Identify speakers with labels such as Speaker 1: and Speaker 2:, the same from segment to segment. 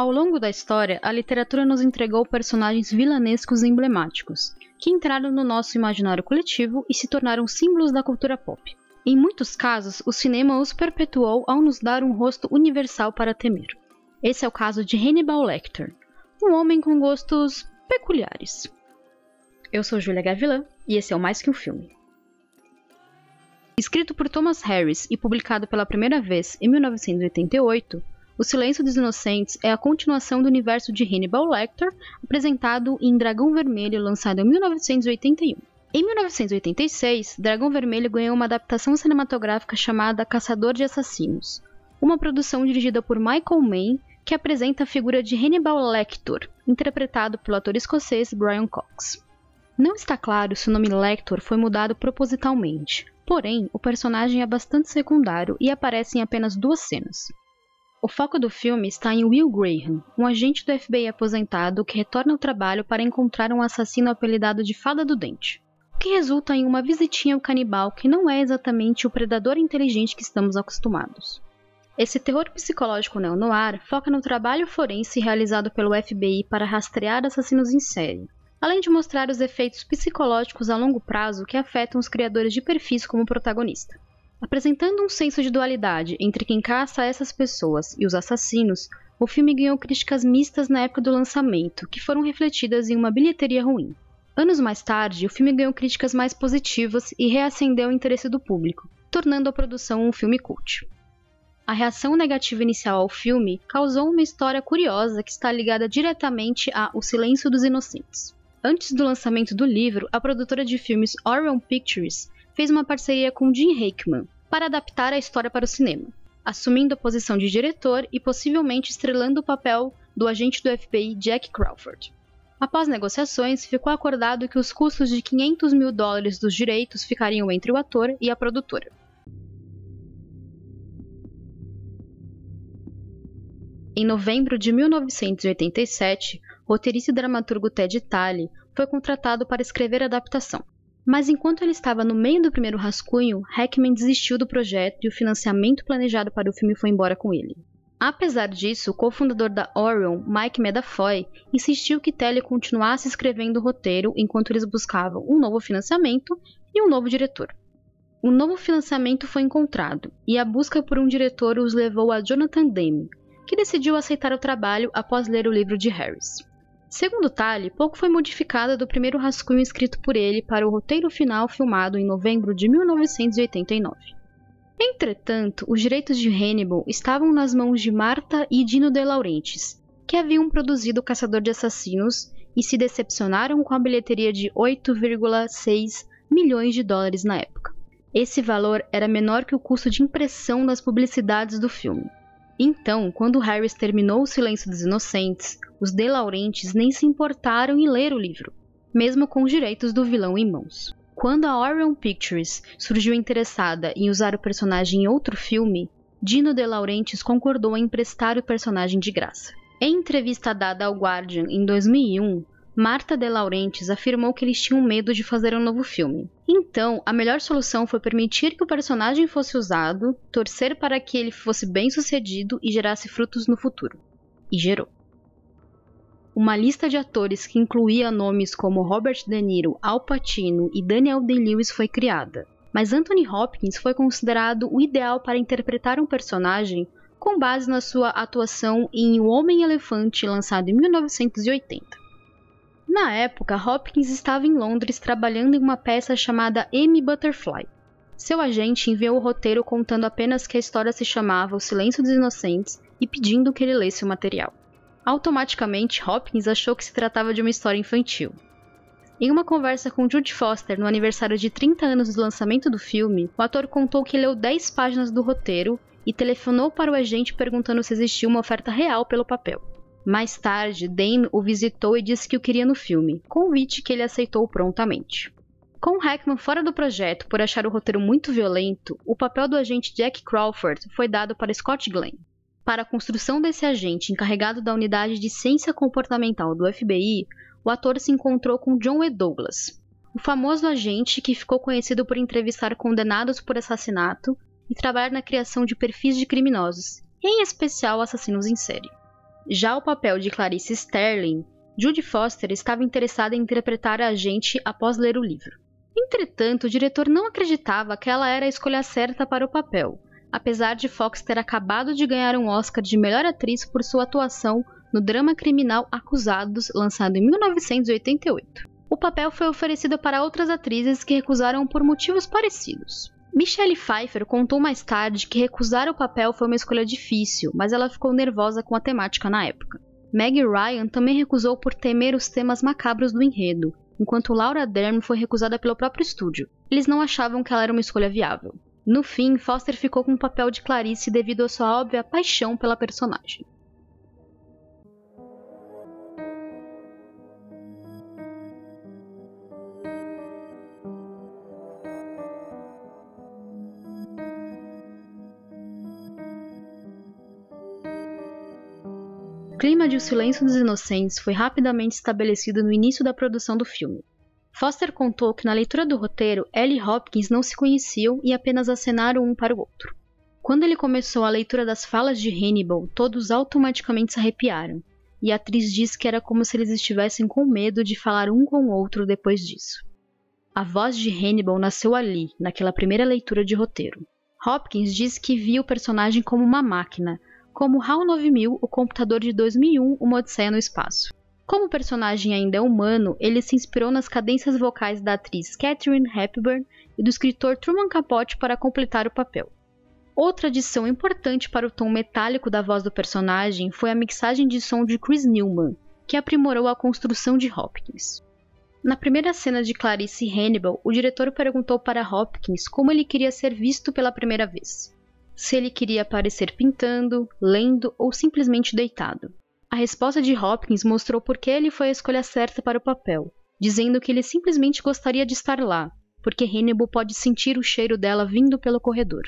Speaker 1: Ao longo da história, a literatura nos entregou personagens vilanescos emblemáticos, que entraram no nosso imaginário coletivo e se tornaram símbolos da cultura pop. Em muitos casos, o cinema os perpetuou ao nos dar um rosto universal para temer. Esse é o caso de Hannibal Lecter, um homem com gostos peculiares. Eu sou Julia Gavilan e esse é o Mais Que Um Filme. Escrito por Thomas Harris e publicado pela primeira vez em 1988, O Silêncio dos Inocentes é a continuação do universo de Hannibal Lecter, apresentado em Dragão Vermelho, lançado em 1981. Em 1986, Dragão Vermelho ganhou uma adaptação cinematográfica chamada Caçador de Assassinos, uma produção dirigida por Michael Mann que apresenta a figura de Hannibal Lecter, interpretado pelo ator escocês Brian Cox. Não está claro se o nome Lecter foi mudado propositalmente, Porém, o personagem é bastante secundário e aparece em apenas duas cenas. O foco do filme está em Will Graham, um agente do FBI aposentado que retorna ao trabalho para encontrar um assassino apelidado de Fada do Dente, o que resulta em uma visitinha ao canibal que não é exatamente o predador inteligente que estamos acostumados. Esse terror psicológico neo-noir foca no trabalho forense realizado pelo FBI para rastrear assassinos em série, além de mostrar os efeitos psicológicos a longo prazo que afetam os criadores de perfis como protagonista. Apresentando um senso de dualidade entre quem caça essas pessoas e os assassinos, o filme ganhou críticas mistas na época do lançamento, que foram refletidas em uma bilheteria ruim. Anos mais tarde, o filme ganhou críticas mais positivas e reacendeu o interesse do público, tornando a produção um filme cult. A reação negativa inicial ao filme causou uma história curiosa que está ligada diretamente a O Silêncio dos Inocentes. Antes do lançamento do livro, a produtora de filmes Orion Pictures fez uma parceria com Jim Hackman para adaptar a história para o cinema, assumindo a posição de diretor e possivelmente estrelando o papel do agente do FBI Jack Crawford. Após negociações, ficou acordado que os custos de 500 mil dólares dos direitos ficariam entre o ator e a produtora. Em novembro de 1987, roteirista e dramaturgo Ted Talley foi contratado para escrever a adaptação. Mas enquanto ele estava no meio do primeiro rascunho, Hackman desistiu do projeto e o financiamento planejado para o filme foi embora com ele. Apesar disso, o cofundador da Orion, Mike Medafoy, insistiu que Talley continuasse escrevendo o roteiro enquanto eles buscavam um novo financiamento e um novo diretor. Um novo financiamento foi encontrado, e a busca por um diretor os levou a Jonathan Demme, que decidiu aceitar o trabalho após ler o livro de Harris. Segundo Talley, pouco foi modificado do primeiro rascunho escrito por ele para o roteiro final filmado em novembro de 1989. Entretanto, os direitos de Hannibal estavam nas mãos de Marta e Dino De Laurentiis, que haviam produzido Caçador de Assassinos e se decepcionaram com a bilheteria de 8,6 milhões de dólares na época. Esse valor era menor que o custo de impressão das publicidades do filme. Então, quando Harris terminou O Silêncio dos Inocentes, os De Laurentiis nem se importaram em ler o livro, mesmo com os direitos do vilão em mãos. Quando a Orion Pictures surgiu interessada em usar o personagem em outro filme, Dino De Laurentiis concordou em emprestar o personagem de graça. Em entrevista dada ao Guardian em 2001, Marta De Laurentiis afirmou que eles tinham medo de fazer um novo filme. Então, a melhor solução foi permitir que o personagem fosse usado, torcer para que ele fosse bem sucedido e gerasse frutos no futuro. E gerou. Uma lista de atores que incluía nomes como Robert De Niro, Al Pacino e Daniel Day-Lewis foi criada. Mas Anthony Hopkins foi considerado o ideal para interpretar um personagem com base na sua atuação em O Homem-Elefante, lançado em 1980. Na época, Hopkins estava em Londres trabalhando em uma peça chamada Amy Butterfly. Seu agente enviou o roteiro contando apenas que a história se chamava O Silêncio dos Inocentes e pedindo que ele lesse o material. Automaticamente, Hopkins achou que se tratava de uma história infantil. Em uma conversa com Jude Foster no aniversário de 30 anos do lançamento do filme, o ator contou que leu 10 páginas do roteiro e telefonou para o agente perguntando se existia uma oferta real pelo papel. Mais tarde, Dane o visitou e disse que o queria no filme, convite que ele aceitou prontamente. Com Hackman fora do projeto por achar o roteiro muito violento, o papel do agente Jack Crawford foi dado para Scott Glenn. Para a construção desse agente encarregado da unidade de ciência comportamental do FBI, o ator se encontrou com John E. Douglas, o famoso agente que ficou conhecido por entrevistar condenados por assassinato e trabalhar na criação de perfis de criminosos, em especial assassinos em série. Já o papel de Clarice Sterling, Judy Foster estava interessada em interpretar a agente após ler o livro. Entretanto, o diretor não acreditava que ela era a escolha certa para o papel, apesar de Fox ter acabado de ganhar um Oscar de melhor atriz por sua atuação no drama criminal Acusados, lançado em 1988. O papel foi oferecido para outras atrizes que recusaram por motivos parecidos. Michelle Pfeiffer contou mais tarde que recusar o papel foi uma escolha difícil, mas ela ficou nervosa com a temática na época. Meg Ryan também recusou por temer os temas macabros do enredo, enquanto Laura Dern foi recusada pelo próprio estúdio. Eles não achavam que ela era uma escolha viável. No fim, Foster ficou com o papel de Clarice devido à sua óbvia paixão pela personagem. clima de O Silêncio dos Inocentes foi rapidamente estabelecido no início da produção do filme. Foster contou que na leitura do roteiro, Ellie e Hopkins não se conheciam e apenas acenaram um para o outro. Quando ele começou a leitura das falas de Hannibal, todos automaticamente se arrepiaram, e a atriz disse que era como se eles estivessem com medo de falar um com o outro depois disso. A voz de Hannibal nasceu ali, naquela primeira leitura de roteiro. Hopkins disse que via o personagem como uma máquina, como HAL 9000, o computador de 2001, Uma Odisseia no Espaço. Como o personagem ainda é humano, ele se inspirou nas cadências vocais da atriz Catherine Hepburn e do escritor Truman Capote para completar o papel. Outra adição importante para o tom metálico da voz do personagem foi a mixagem de som de Chris Newman, que aprimorou a construção de Hopkins. Na primeira cena de Clarice Hannibal, o diretor perguntou para Hopkins como ele queria ser visto pela primeira vez se ele queria aparecer pintando, lendo ou simplesmente deitado. A resposta de Hopkins mostrou por que ele foi a escolha certa para o papel, dizendo que ele simplesmente gostaria de estar lá, porque Hannibal pode sentir o cheiro dela vindo pelo corredor.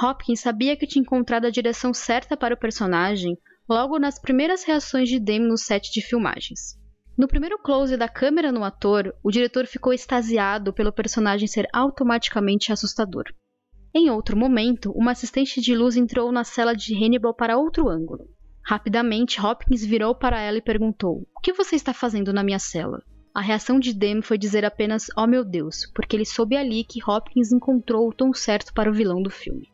Speaker 1: Hopkins sabia que tinha encontrado a direção certa para o personagem logo nas primeiras reações de Demi no set de filmagens. No primeiro close da câmera no ator, o diretor ficou extasiado pelo personagem ser automaticamente assustador. Em outro momento, uma assistente de luz entrou na cela de Hannibal para outro ângulo. Rapidamente, Hopkins virou para ela e perguntou: O que você está fazendo na minha cela? A reação de Dem foi dizer apenas Oh meu Deus, porque ele soube ali que Hopkins encontrou o tom certo para o vilão do filme.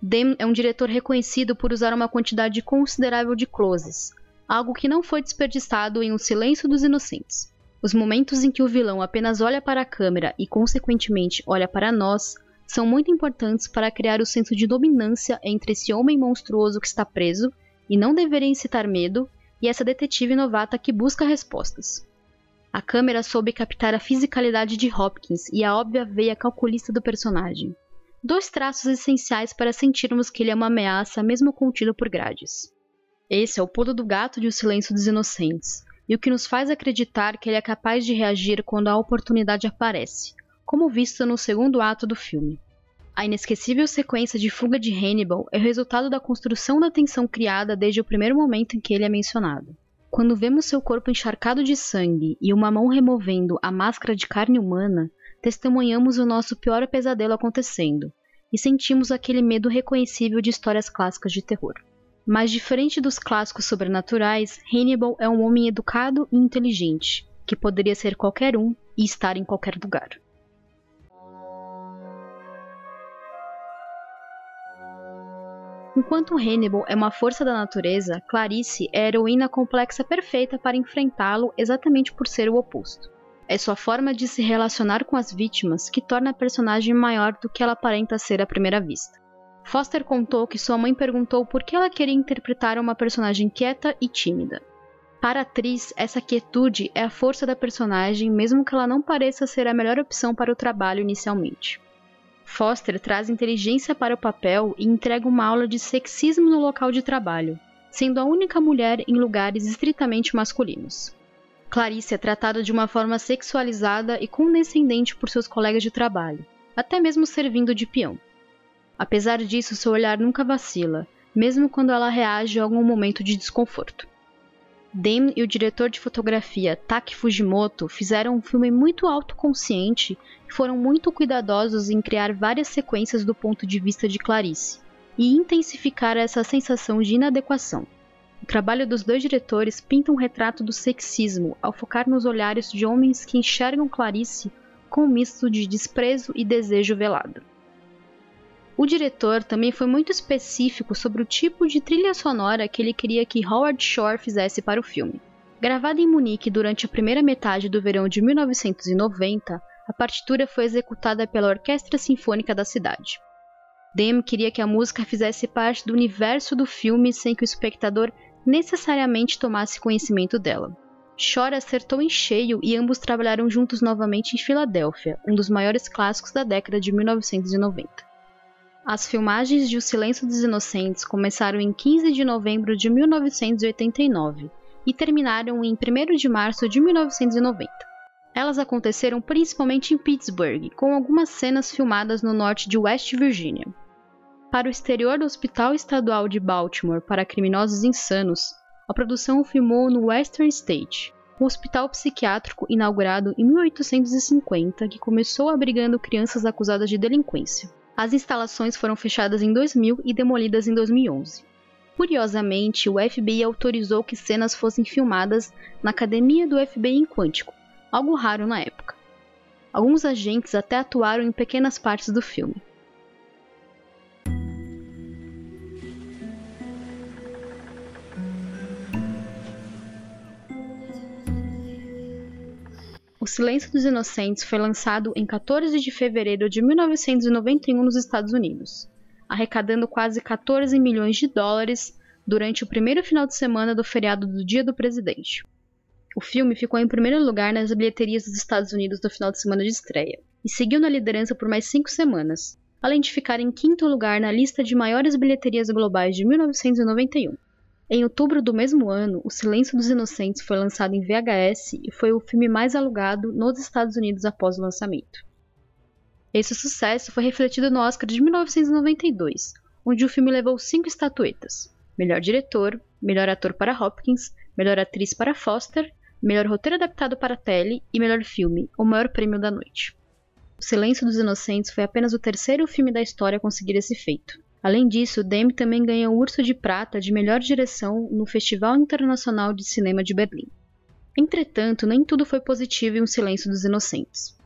Speaker 1: Dem é um diretor reconhecido por usar uma quantidade considerável de closes, algo que não foi desperdiçado em O Silêncio dos Inocentes. Os momentos em que o vilão apenas olha para a câmera e, consequentemente, olha para nós, são muito importantes para criar o senso de dominância entre esse homem monstruoso que está preso e não deveria incitar medo, e essa detetive novata que busca respostas. A câmera soube captar a fisicalidade de Hopkins e a óbvia veia calculista do personagem. Dois traços essenciais para sentirmos que ele é uma ameaça, mesmo contido por grades. Esse é o pulo do gato de O Silêncio dos Inocentes, e o que nos faz acreditar que ele é capaz de reagir quando a oportunidade aparece, como visto no segundo ato do filme. A inesquecível sequência de fuga de Hannibal é o resultado da construção da tensão criada desde o primeiro momento em que ele é mencionado. Quando vemos seu corpo encharcado de sangue e uma mão removendo a máscara de carne humana, testemunhamos o nosso pior pesadelo acontecendo e sentimos aquele medo reconhecível de histórias clássicas de terror. Mas diferente dos clássicos sobrenaturais, Hannibal é um homem educado e inteligente, que poderia ser qualquer um e estar em qualquer lugar. Enquanto Hannibal é uma força da natureza, Clarice é a heroína complexa perfeita para enfrentá-lo exatamente por ser o oposto. É sua forma de se relacionar com as vítimas que torna a personagem maior do que ela aparenta ser à primeira vista. Foster contou que sua mãe perguntou por que ela queria interpretar uma personagem quieta e tímida. Para a atriz, essa quietude é a força da personagem, mesmo que ela não pareça ser a melhor opção para o trabalho inicialmente. Foster traz inteligência para o papel e entrega uma aula de sexismo no local de trabalho, sendo a única mulher em lugares estritamente masculinos. Clarice é tratada de uma forma sexualizada e condescendente por seus colegas de trabalho, até mesmo servindo de peão. Apesar disso, seu olhar nunca vacila, mesmo quando ela reage a algum momento de desconforto. Dame e o diretor de fotografia Taki Fujimoto fizeram um filme muito autoconsciente e foram muito cuidadosos em criar várias sequências do ponto de vista de Clarice. e intensificar essa sensação de inadequação. O trabalho dos dois diretores pinta um retrato do sexismo ao focar nos olhares de homens que enxergam Clarice com um misto de desprezo e desejo velado. O diretor também foi muito específico sobre o tipo de trilha sonora que ele queria que Howard Shore fizesse para o filme. Gravada em Munique durante a primeira metade do verão de 1990, a partitura foi executada pela Orquestra Sinfônica da cidade. Dem queria que a música fizesse parte do universo do filme sem que o espectador necessariamente tomasse conhecimento dela. Shore acertou em cheio e ambos trabalharam juntos novamente em Filadélfia, um dos maiores clássicos da década de 1990. As filmagens de O Silêncio dos Inocentes começaram em 15 de novembro de 1989 e terminaram em 1 de março de 1990. Elas aconteceram principalmente em Pittsburgh, com algumas cenas filmadas no norte de West Virginia. Para o exterior do Hospital Estadual de Baltimore para Criminosos Insanos, a produção filmou no Western State, um hospital psiquiátrico inaugurado em 1850 que começou abrigando crianças acusadas de delinquência. As instalações foram fechadas em 2000 e demolidas em 2011. Curiosamente, o FBI autorizou que cenas fossem filmadas na academia do FBI em Quântico, algo raro na época. Alguns agentes até atuaram em pequenas partes do filme. Silêncio dos Inocentes foi lançado em 14 de fevereiro de 1991 nos Estados Unidos, arrecadando quase 14 milhões de dólares durante o primeiro final de semana do feriado do Dia do Presidente. O filme ficou em primeiro lugar nas bilheterias dos Estados Unidos no final de semana de estreia e seguiu na liderança por mais cinco semanas, além de ficar em quinto lugar na lista de maiores bilheterias globais de 1991. Em outubro do mesmo ano, O Silêncio dos Inocentes foi lançado em VHS e foi o filme mais alugado nos Estados Unidos após o lançamento. Esse sucesso foi refletido no Oscar de 1992, onde o filme levou cinco estatuetas: melhor diretor, melhor ator para Hopkins, melhor atriz para Foster, melhor roteiro adaptado para tele e melhor filme, o maior prêmio da noite. O Silêncio dos Inocentes foi apenas o terceiro filme da história a conseguir esse feito. Além disso, Demi também ganhou o Urso de Prata de melhor direção no Festival Internacional de Cinema de Berlim. Entretanto, nem tudo foi positivo em O Silêncio dos Inocentes.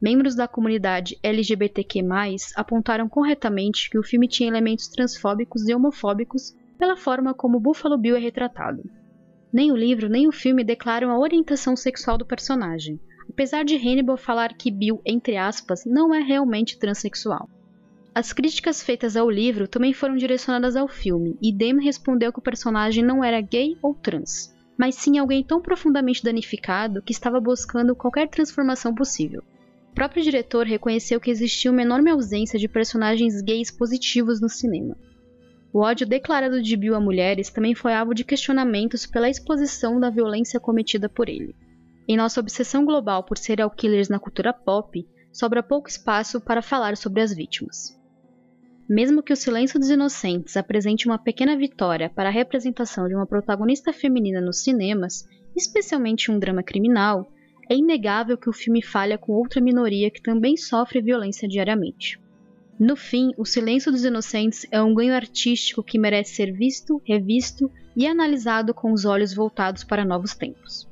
Speaker 1: Membros da comunidade LGBTQ+, apontaram corretamente que o filme tinha elementos transfóbicos e homofóbicos pela forma como Buffalo Bill é retratado. Nem o livro nem o filme declaram a orientação sexual do personagem, apesar de Hannibal falar que Bill, entre aspas, não é realmente transexual. As críticas feitas ao livro também foram direcionadas ao filme, e Dame respondeu que o personagem não era gay ou trans, mas sim alguém tão profundamente danificado que estava buscando qualquer transformação possível. O próprio diretor reconheceu que existia uma enorme ausência de personagens gays positivos no cinema. O ódio declarado de Bill a mulheres também foi alvo de questionamentos pela exposição da violência cometida por ele. Em nossa obsessão global por serial killers na cultura pop, sobra pouco espaço para falar sobre as vítimas. Mesmo que O Silêncio dos Inocentes apresente uma pequena vitória para a representação de uma protagonista feminina nos cinemas, especialmente um drama criminal, é inegável que o filme falha com outra minoria que também sofre violência diariamente. No fim, O Silêncio dos Inocentes é um ganho artístico que merece ser visto, revisto e analisado com os olhos voltados para novos tempos.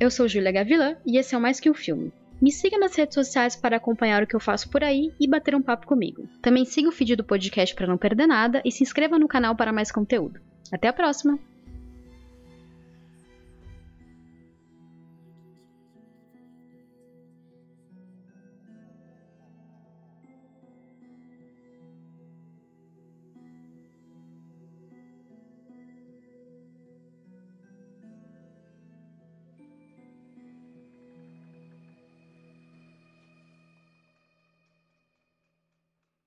Speaker 1: Eu sou Julia Gavilã e esse é o Mais Que Um Filme. Me siga nas redes sociais para acompanhar o que eu faço por aí e bater um papo comigo. Também siga o feed do podcast para não perder nada e se inscreva no canal para mais conteúdo. Até a próxima!